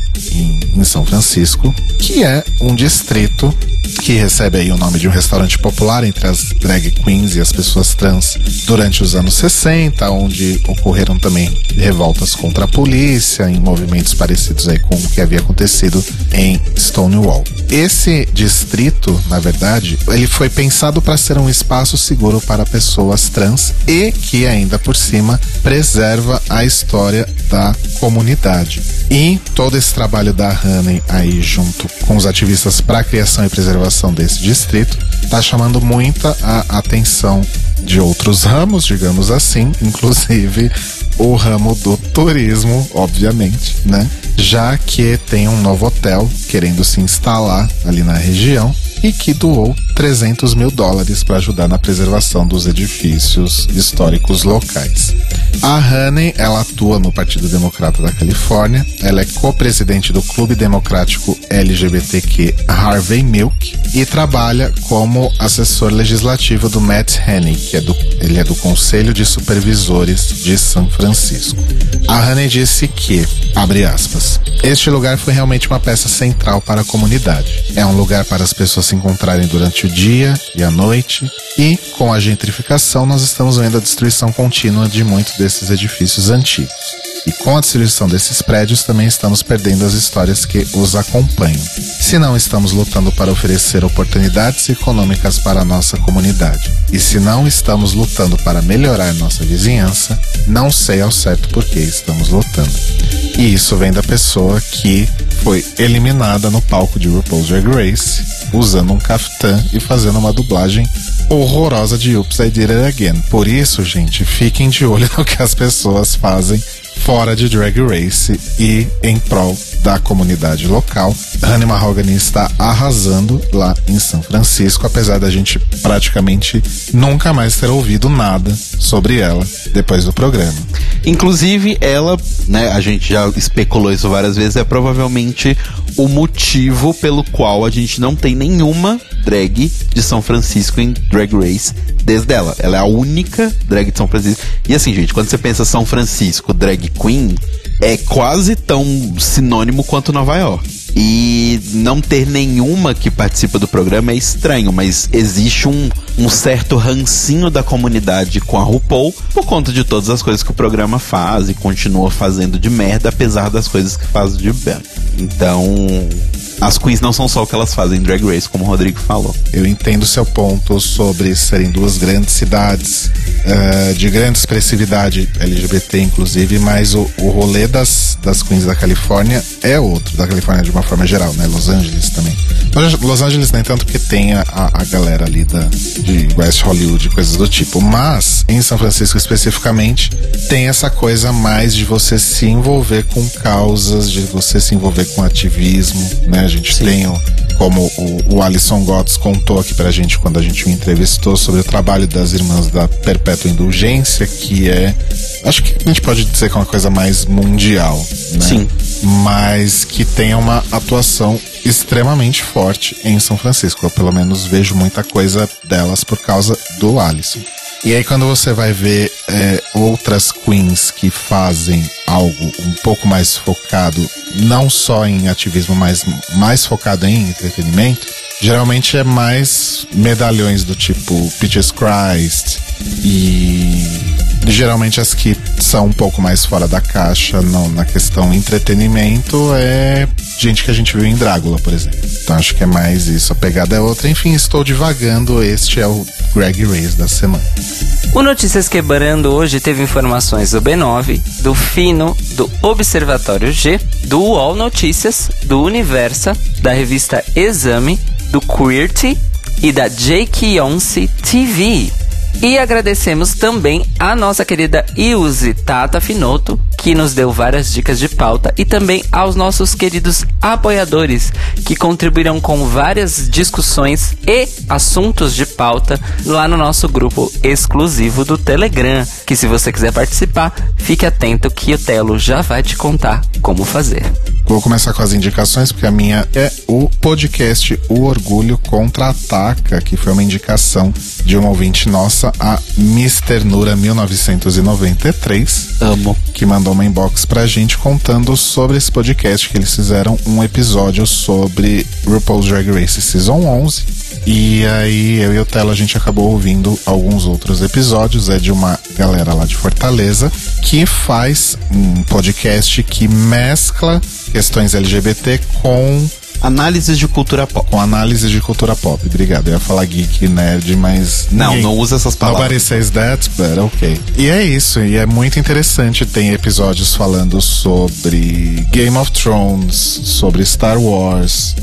em São Francisco, que é um distrito que recebe aí o nome de um restaurante popular entre as drag queens e as pessoas trans durante os anos 60, onde ocorreram também revoltas contra a polícia, em movimentos parecidos aí com o que havia acontecido em Stonewall. Esse distrito, na verdade, ele foi pensado para ser um espaço seguro para pessoas trans e que ainda por cima preserva a história da comunidade. E todo esse trabalho da Honey aí junto com os ativistas para a criação e preservação desse distrito está chamando muita a atenção de outros ramos, digamos assim, inclusive o ramo do turismo, obviamente, né? Já que tem um novo hotel querendo se instalar ali na região e que doou 300 mil dólares para ajudar na preservação dos edifícios históricos locais. A Honey, ela atua no Partido Democrata da Califórnia, ela é co-presidente do Clube Democrático LGBTQ Harvey Milk e trabalha como assessor legislativo do Matt Haney, que é do, ele é do Conselho de Supervisores de São Francisco. A Honey disse que, abre aspas, este lugar foi realmente uma peça central para a comunidade. É um lugar para as pessoas se encontrarem durante o dia e a noite, e com a gentrificação nós estamos vendo a destruição contínua de muitos desses edifícios antigos. E com a destruição desses prédios também estamos perdendo as histórias que os acompanham. Se não estamos lutando para oferecer oportunidades econômicas para a nossa comunidade, e se não estamos lutando para melhorar nossa vizinhança, não sei ao certo por que estamos lutando. E isso vem da pessoa que foi eliminada no palco de RuPaul's Drag Race, usando um caftan e fazendo uma dublagem horrorosa de Oops, I Did It Again. Por isso, gente, fiquem de olho no que as pessoas fazem fora de Drag Race e em prol da comunidade local. Honey Mahogany está arrasando lá em São Francisco, apesar da gente praticamente nunca mais ter ouvido nada sobre ela depois do programa. Inclusive, ela, né, a gente já especulou isso várias vezes, é provavelmente o motivo pelo qual a gente não tem nenhuma drag de São Francisco em Drag Race desde ela. Ela é a única drag de São Francisco. E assim, gente, quando você pensa São Francisco, drag queen, é quase tão sinônimo quanto Nova York. E não ter nenhuma que participa do programa é estranho, mas existe um, um certo rancinho da comunidade com a RuPaul por conta de todas as coisas que o programa faz e continua fazendo de merda, apesar das coisas que faz de bem. Então, as queens não são só o que elas fazem em Drag Race, como o Rodrigo falou. Eu entendo seu ponto sobre serem duas grandes cidades, uh, de grande expressividade LGBT, inclusive, mas o, o rolê das, das queens da Califórnia é outro, da Califórnia de uma forma geral, né? Los Angeles também. Los Angeles nem tanto porque tem a, a galera ali da, de West Hollywood, coisas do tipo. Mas, em São Francisco especificamente, tem essa coisa mais de você se envolver com causas, de você se envolver com ativismo, né? A gente Sim. tem o, como o, o Alisson Gotts contou aqui pra gente quando a gente o entrevistou sobre o trabalho das irmãs da Perpétua Indulgência, que é. Acho que a gente pode dizer que é uma coisa mais mundial, né? Sim. Mas que tem uma atuação extremamente forte em São Francisco. Eu pelo menos vejo muita coisa delas por causa do Alisson. E aí quando você vai ver é, outras queens que fazem algo um pouco mais focado, não só em ativismo, mas mais focado em entretenimento, geralmente é mais medalhões do tipo Peaches Christ e geralmente as que são um pouco mais fora da caixa no, na questão entretenimento é gente que a gente viu em Drácula, por exemplo. Então acho que é mais isso, a pegada é outra. Enfim, estou divagando, este é o Greg Race da semana. O Notícias Quebrando hoje teve informações do B9, do Fino, do Observatório G, do UOL Notícias, do Universa, da revista Exame, do Queerty e da Jake Once TV. E agradecemos também a nossa querida Ilse Tata Finoto, que nos deu várias dicas de pauta, e também aos nossos queridos apoiadores, que contribuíram com várias discussões e assuntos de pauta lá no nosso grupo exclusivo do Telegram. Que se você quiser participar, fique atento que o Telo já vai te contar como fazer. Vou começar com as indicações, porque a minha é o podcast O Orgulho Contra-Ataca, que foi uma indicação de uma ouvinte nossa, a Mister Nura 1993. Amo. Que mandou uma inbox pra gente contando sobre esse podcast, que eles fizeram um episódio sobre RuPaul's Drag Race Season 11. E aí eu e o Telo a gente acabou ouvindo alguns outros episódios, é de uma galera lá de Fortaleza que faz um podcast que mescla questões LGBT com Análises de cultura pop. com análise de cultura pop. Obrigado. Eu ia falar geek, nerd, mas. Não, ninguém- não usa essas palavras. Nobody says that, but ok. E é isso, e é muito interessante. Tem episódios falando sobre Game of Thrones, sobre Star Wars,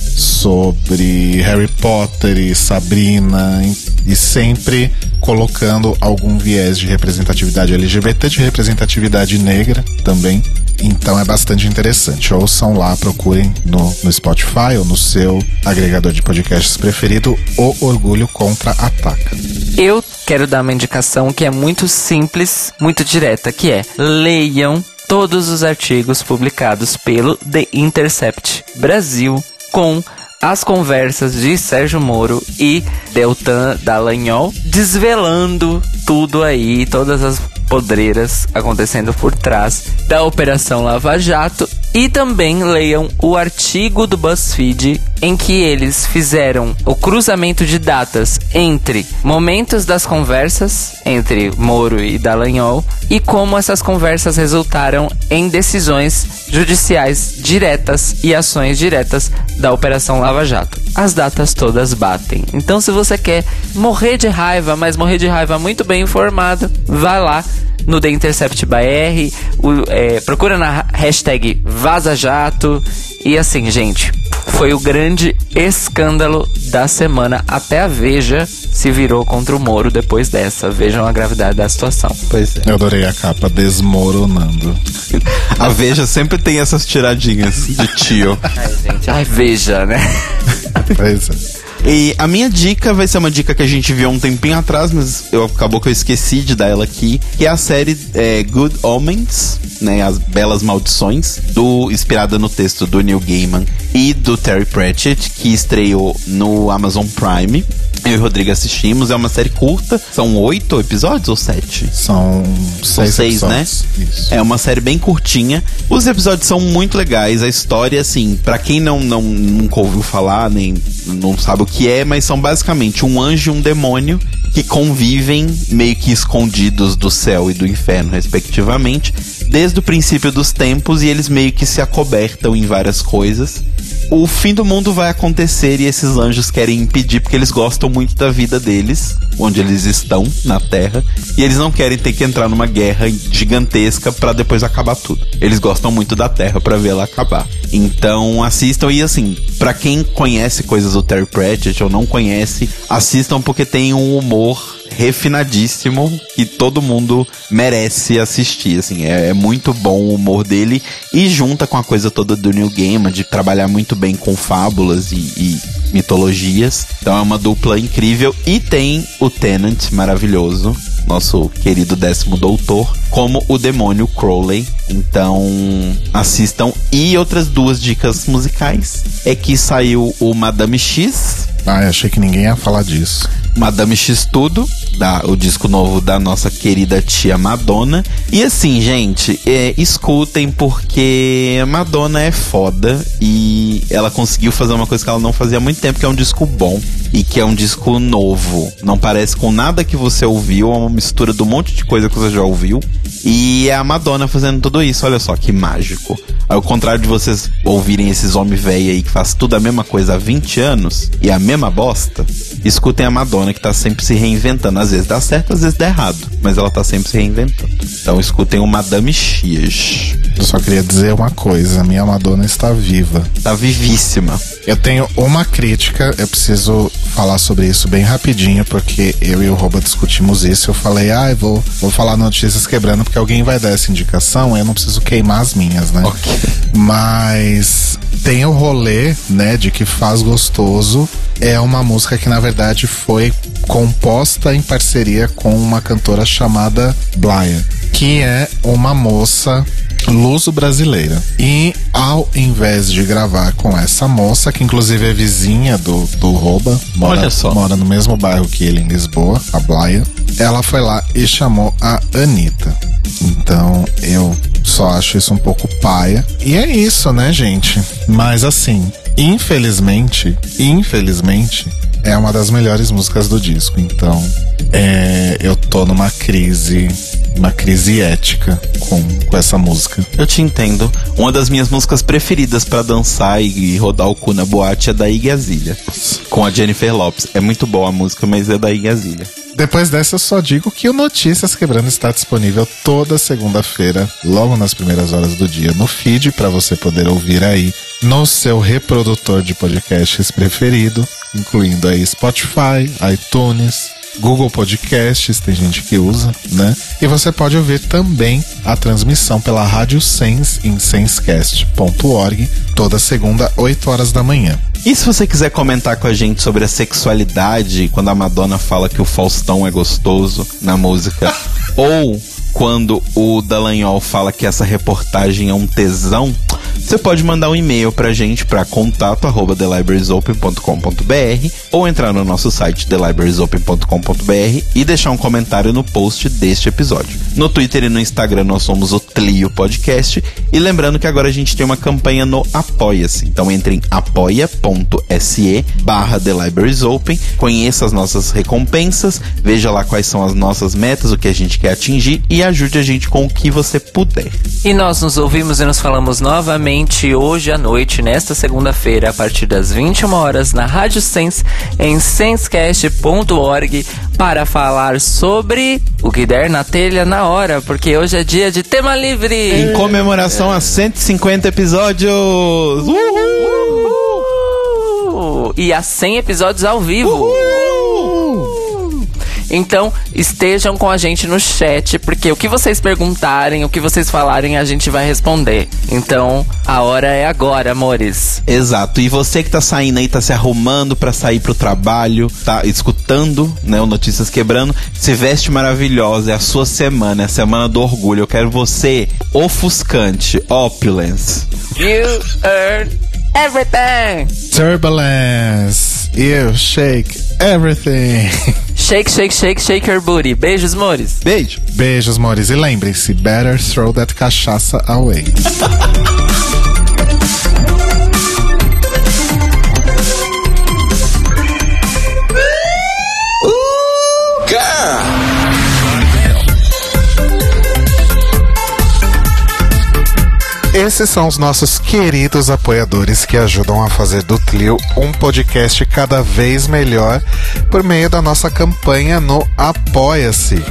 sobre Harry Potter e Sabrina, e sempre colocando algum viés de representatividade LGBT, de representatividade negra também. Então é bastante interessante. Ouçam lá, procurem no, no Spotify ou no seu agregador de podcasts preferido O Orgulho Contra Ataca. Eu quero dar uma indicação que é muito simples, muito direta, que é leiam todos os artigos publicados pelo The Intercept Brasil com as conversas de Sérgio Moro e Deltan Dallagnol, desvelando tudo aí, todas as podreiras acontecendo por trás da Operação Lava Jato. E também leiam o artigo do BuzzFeed em que eles fizeram o cruzamento de datas entre momentos das conversas entre Moro e Dallagnol e como essas conversas resultaram em decisões judiciais diretas e ações diretas da Operação Lava Jato. As datas todas batem. Então, se você quer morrer de raiva, mas morrer de raiva muito bem informado, vá lá no The Intercept BR, o- é, procura na hashtag VazaJato. E assim, gente, foi o grande escândalo da semana. Até a Veja se virou contra o Moro depois dessa. Vejam a gravidade da situação. Pois é. Eu adorei a capa desmoronando. A Veja sempre tem essas tiradinhas de tio. Ai, gente, ai, Veja, né? Pois é. E a minha dica vai ser uma dica que a gente viu um tempinho atrás, mas eu acabou que eu esqueci de dar ela aqui, que é a série é, Good Omens, né, as belas maldições, do inspirada no texto do Neil Gaiman e do Terry Pratchett, que estreou no Amazon Prime. Eu e o Rodrigo assistimos, é uma série curta, são oito episódios ou sete? São São seis, seis, né? Isso. É uma série bem curtinha. Os episódios são muito legais. A história, assim, pra quem não, não nunca ouviu falar, nem não sabe o que é, mas são basicamente um anjo e um demônio que convivem meio que escondidos do céu e do inferno, respectivamente, desde o princípio dos tempos e eles meio que se acobertam em várias coisas. O fim do mundo vai acontecer e esses anjos querem impedir porque eles gostam muito da vida deles, onde eles estão na Terra, e eles não querem ter que entrar numa guerra gigantesca pra depois acabar tudo. Eles gostam muito da Terra pra vê-la acabar. Então assistam e assim, pra quem conhece coisas do Terry Pratchett ou não conhece, assistam porque tem um humor refinadíssimo que todo mundo merece assistir, assim, é, é muito bom o humor dele e junta com a coisa toda do New Gaiman de trabalhar muito bem com fábulas e, e mitologias. Então é uma dupla incrível e tem o Tenant maravilhoso, nosso querido décimo doutor, como o demônio Crowley. Então assistam e outras duas dicas musicais é que saiu o Madame X Ah, eu achei que ninguém ia falar disso. Madame X Tudo, da, o disco novo da nossa querida tia Madonna. E assim, gente, é, escutem porque Madonna é foda e ela conseguiu fazer uma coisa que ela não fazia há muito tempo, que é um disco bom e que é um disco novo. Não parece com nada que você ouviu, é uma mistura de um monte de coisa que você já ouviu. E é a Madonna fazendo tudo isso, olha só que mágico. Ao contrário de vocês ouvirem esses homens velhos aí que faz tudo a mesma coisa há 20 anos e a mesma bosta, escutem a Madonna que tá sempre se reinventando. Às vezes dá certo, às vezes dá errado, mas ela tá sempre se reinventando. Então escutem o Madame X. Eu só queria dizer uma coisa: minha Madonna está viva. Tá vivíssima. Eu tenho uma crítica, eu preciso falar sobre isso bem rapidinho, porque eu e o Roba discutimos isso. Eu falei, ah, eu vou, vou falar notícias quebrando, porque alguém vai dar essa indicação, eu não preciso queimar as minhas, né? Ok. Mas tem o rolê, né, de que Faz Gostoso é uma música que na verdade foi composta em parceria com uma cantora chamada Blaya, que é uma moça luso brasileira. E ao invés de gravar com essa moça, que inclusive é vizinha do, do Rouba, mora, Olha só. mora no mesmo bairro que ele em Lisboa, a Blaia, ela foi lá e chamou a Anitta. Então eu só acho isso um pouco paia. E é isso, né, gente? Mas assim, infelizmente, infelizmente, é uma das melhores músicas do disco. Então, é, eu tô numa crise, uma crise ética com, com essa música. Eu te entendo. Uma das minhas músicas preferidas pra dançar e rodar o cu na boate é da Iggy. Com a Jennifer Lopes. É muito boa a música, mas é da Iggy. Depois dessa, eu só digo que o Notícias Quebrando está disponível toda segunda-feira, logo nas primeiras horas do dia, no feed, para você poder ouvir aí no seu reprodutor de podcasts preferido, incluindo aí Spotify, iTunes, Google Podcasts, tem gente que usa, né? E você pode ouvir também a transmissão pela Rádio Sense em sensecast.org, toda segunda, 8 horas da manhã. E se você quiser comentar com a gente sobre a sexualidade, quando a Madonna fala que o Faustão é gostoso na música, ou quando o Dallagnol fala que essa reportagem é um tesão, você pode mandar um e-mail pra gente pra contato arroba thelibrariesopen.com.br ou entrar no nosso site thelibrariesopen.com.br e deixar um comentário no post deste episódio. No Twitter e no Instagram nós somos o Tlio Podcast e lembrando que agora a gente tem uma campanha no Apoia-se. Então entre em apoia.se barra The Libraries Open, conheça as nossas recompensas, veja lá quais são as nossas metas, o que a gente quer atingir e ajude a gente com o que você puder. E nós nos ouvimos e nos falamos novamente hoje à noite, nesta segunda-feira, a partir das 21 horas, na Rádio Sense, em sensecast.org, para falar sobre o que der na telha na hora, porque hoje é dia de tema livre. Em comemoração a 150 episódios! Uhul! Uh! E a 100 episódios ao vivo. Então, estejam com a gente no chat, porque o que vocês perguntarem, o que vocês falarem, a gente vai responder. Então, a hora é agora, amores. Exato. E você que tá saindo aí, tá se arrumando pra sair pro trabalho, tá escutando, né, o Notícias Quebrando, se veste maravilhosa, é a sua semana, é a semana do orgulho. Eu quero você ofuscante, opulence. You earn everything. Turbulence, you shake everything. Shake, shake, shake, shake your booty. Beijos, amores. Beijo. Beijos, mores. E lembrem-se, better throw that cachaça away. Esses são os nossos queridos apoiadores que ajudam a fazer do Tlio um podcast cada vez melhor por meio da nossa campanha no Apoia-se.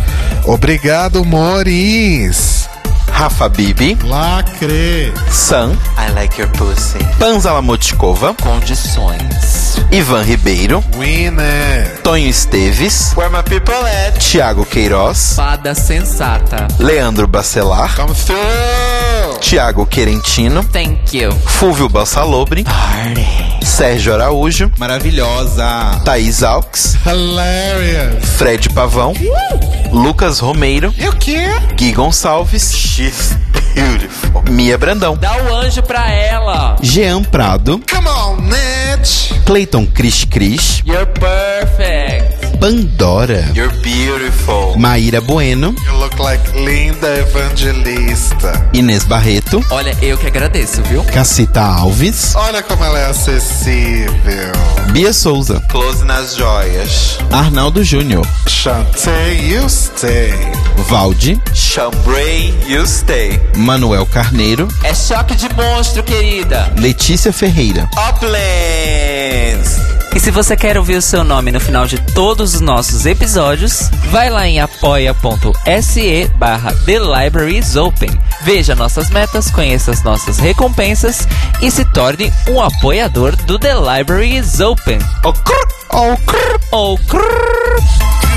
Obrigado, Moris! Rafa Bibi, Lacre! Sam, I like your pussy. Panzala Motkova, Condições. Ivan Ribeiro, Winner! Tonho Esteves, Where my people at? Thiago Queiroz, Fada sensata. Leandro Bacelar, Come through! Thiago Querentino, Thank you. Fúvio Bassalobre, Sérgio Araújo, maravilhosa, Thaís Alves, Hilarious! Fred Pavão, Lucas Romeiro, E o quê? Gui Gonçalves, She's beautiful. Mia Brandão, Dá o anjo pra ela. Jean Prado, Come on, Ned! Clayton Cris Cris, You're perfect. Pandora, You're beautiful. Maíra Bueno, You look like Linda Evangelista. Inês Barreto, Olha, eu que agradeço, viu? Cacita Alves, Olha como ela é acessível. Bia Souza, Close nas joias. Arnaldo Júnior, Chantei, you stay. Valde, Chambray, you stay. Manuel Carneiro, É choque de monstro, querida. Letícia Ferreira, Uplands. E se você quer ouvir o seu nome no final de todos os nossos episódios, vai lá em apoia.se barra The Open. Veja nossas metas, conheça as nossas recompensas e se torne um apoiador do The Open. Crrr, crrr. Oh, crrr.